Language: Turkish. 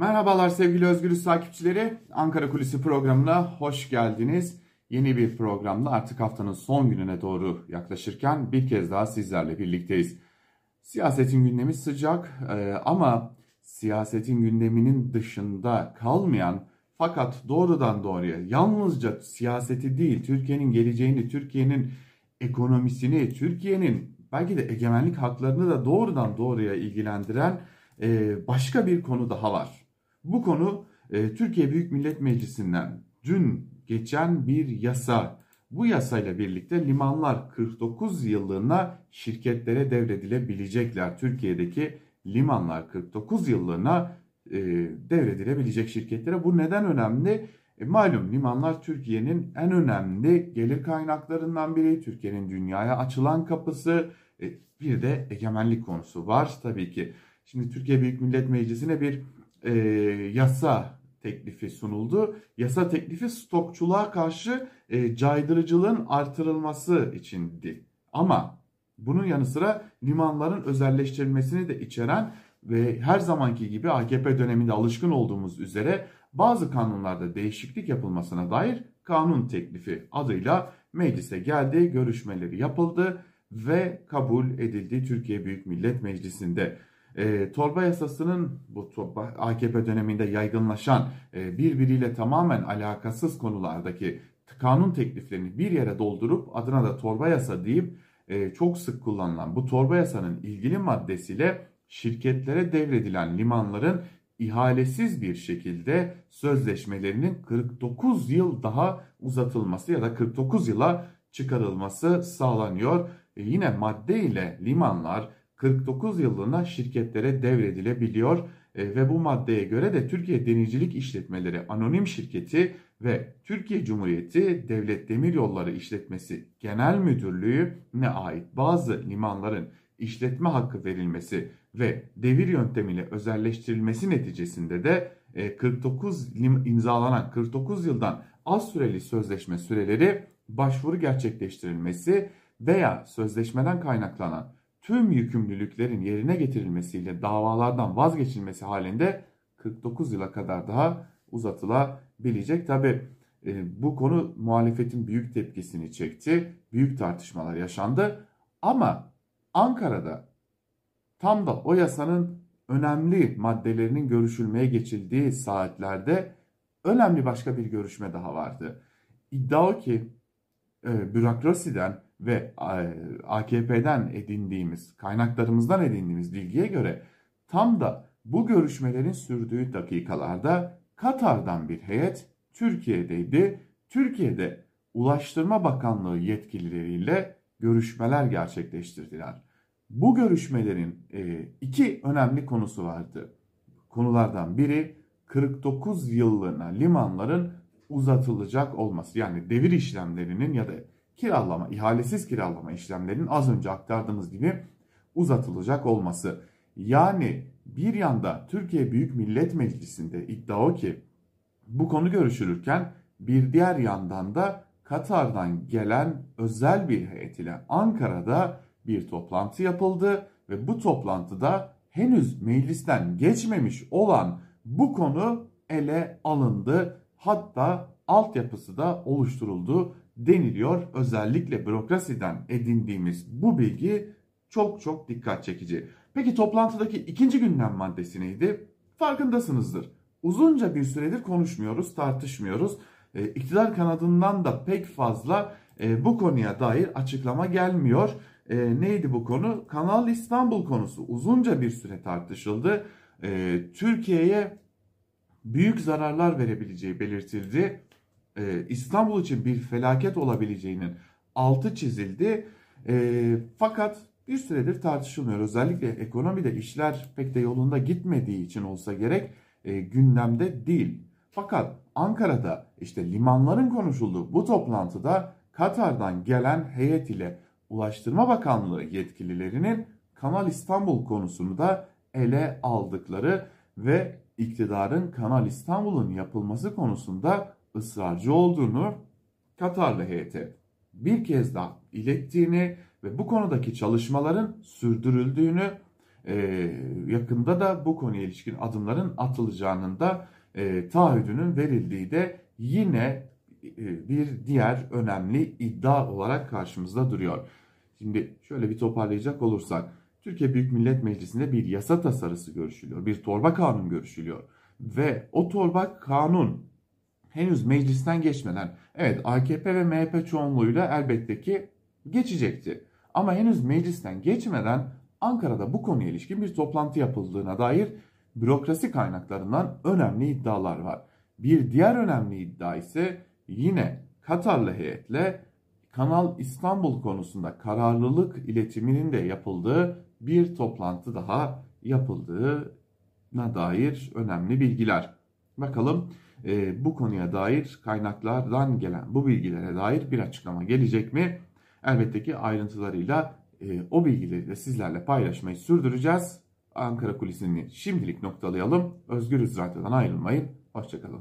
Merhabalar sevgili Özgürüz takipçileri. Ankara Kulisi programına hoş geldiniz. Yeni bir programda artık haftanın son gününe doğru yaklaşırken bir kez daha sizlerle birlikteyiz. Siyasetin gündemi sıcak e, ama siyasetin gündeminin dışında kalmayan fakat doğrudan doğruya yalnızca siyaseti değil Türkiye'nin geleceğini, Türkiye'nin ekonomisini, Türkiye'nin belki de egemenlik haklarını da doğrudan doğruya ilgilendiren e, başka bir konu daha var. Bu konu e, Türkiye Büyük Millet Meclisi'nden dün geçen bir yasa. Bu yasayla birlikte limanlar 49 yıllığına şirketlere devredilebilecekler. Türkiye'deki limanlar 49 yıllığına e, devredilebilecek şirketlere. Bu neden önemli? E, malum limanlar Türkiye'nin en önemli gelir kaynaklarından biri. Türkiye'nin dünyaya açılan kapısı. E, bir de egemenlik konusu var tabii ki. Şimdi Türkiye Büyük Millet Meclisi'ne bir e, yasa teklifi sunuldu. Yasa teklifi stokçuluğa karşı e, caydırıcılığın artırılması içindi. Ama bunun yanı sıra limanların özelleştirilmesini de içeren ve her zamanki gibi AKP döneminde alışkın olduğumuz üzere bazı kanunlarda değişiklik yapılmasına dair kanun teklifi adıyla meclise geldi, görüşmeleri yapıldı ve kabul edildi Türkiye Büyük Millet Meclisi'nde. E, torba yasasının bu torba, AKP döneminde yaygınlaşan e, birbiriyle tamamen alakasız konulardaki kanun tekliflerini bir yere doldurup adına da torba yasa deyip e, çok sık kullanılan bu torba yasanın ilgili maddesiyle şirketlere devredilen limanların ihalesiz bir şekilde sözleşmelerinin 49 yıl daha uzatılması ya da 49 yıla çıkarılması sağlanıyor. E yine madde ile limanlar 49 yıllığına şirketlere devredilebiliyor e, ve bu maddeye göre de Türkiye Denizcilik İşletmeleri Anonim Şirketi ve Türkiye Cumhuriyeti Devlet Demiryolları İşletmesi Genel Müdürlüğü'ne ait bazı limanların işletme hakkı verilmesi ve devir yöntemiyle özelleştirilmesi neticesinde de 49 e, imzalanan 49 yıldan az süreli sözleşme süreleri başvuru gerçekleştirilmesi veya sözleşmeden kaynaklanan tüm yükümlülüklerin yerine getirilmesiyle davalardan vazgeçilmesi halinde 49 yıla kadar daha uzatılabilecek. Tabi e, bu konu muhalefetin büyük tepkisini çekti. Büyük tartışmalar yaşandı. Ama Ankara'da tam da o yasanın önemli maddelerinin görüşülmeye geçildiği saatlerde önemli başka bir görüşme daha vardı. İddia o ki e, bürokrasiden ve AKP'den edindiğimiz, kaynaklarımızdan edindiğimiz bilgiye göre tam da bu görüşmelerin sürdüğü dakikalarda Katar'dan bir heyet Türkiye'deydi. Türkiye'de Ulaştırma Bakanlığı yetkilileriyle görüşmeler gerçekleştirdiler. Bu görüşmelerin e, iki önemli konusu vardı. Konulardan biri 49 yıllığına limanların uzatılacak olması. Yani devir işlemlerinin ya da kiralama, ihalesiz kiralama işlemlerinin az önce aktardığımız gibi uzatılacak olması. Yani bir yanda Türkiye Büyük Millet Meclisi'nde iddia o ki bu konu görüşülürken bir diğer yandan da Katar'dan gelen özel bir heyet ile Ankara'da bir toplantı yapıldı ve bu toplantıda henüz meclisten geçmemiş olan bu konu ele alındı. Hatta altyapısı da oluşturuldu deniliyor. Özellikle bürokrasiden edindiğimiz bu bilgi çok çok dikkat çekici. Peki toplantıdaki ikinci gündem maddesi neydi? Farkındasınızdır. Uzunca bir süredir konuşmuyoruz, tartışmıyoruz. E, iktidar kanadından da pek fazla e, bu konuya dair açıklama gelmiyor. E, neydi bu konu? Kanal İstanbul konusu uzunca bir süre tartışıldı. E, Türkiye'ye büyük zararlar verebileceği belirtildi e, İstanbul için bir felaket olabileceğinin altı çizildi. E, fakat bir süredir tartışılmıyor. Özellikle ekonomide işler pek de yolunda gitmediği için olsa gerek e, gündemde değil. Fakat Ankara'da işte limanların konuşulduğu bu toplantıda Katar'dan gelen heyet ile Ulaştırma Bakanlığı yetkililerinin Kanal İstanbul konusunu da ele aldıkları ve iktidarın Kanal İstanbul'un yapılması konusunda ısrarcı olduğunu Katarlı heyete bir kez daha ilettiğini ve bu konudaki çalışmaların sürdürüldüğünü e, yakında da bu konuya ilişkin adımların atılacağının da e, taahhüdünün verildiği de yine e, bir diğer önemli iddia olarak karşımızda duruyor. Şimdi şöyle bir toparlayacak olursak Türkiye Büyük Millet Meclisi'nde bir yasa tasarısı görüşülüyor. Bir torba kanun görüşülüyor. Ve o torba kanun henüz meclisten geçmeden evet AKP ve MHP çoğunluğuyla elbette ki geçecekti. Ama henüz meclisten geçmeden Ankara'da bu konuya ilişkin bir toplantı yapıldığına dair bürokrasi kaynaklarından önemli iddialar var. Bir diğer önemli iddia ise yine Katarlı heyetle Kanal İstanbul konusunda kararlılık iletiminin de yapıldığı bir toplantı daha yapıldığına dair önemli bilgiler. Bakalım e, bu konuya dair kaynaklardan gelen bu bilgilere dair bir açıklama gelecek mi? Elbette ki ayrıntılarıyla e, o bilgileri de sizlerle paylaşmayı sürdüreceğiz. Ankara Kulisi'ni şimdilik noktalayalım. Özgürüz Radyo'dan ayrılmayın. Hoşçakalın.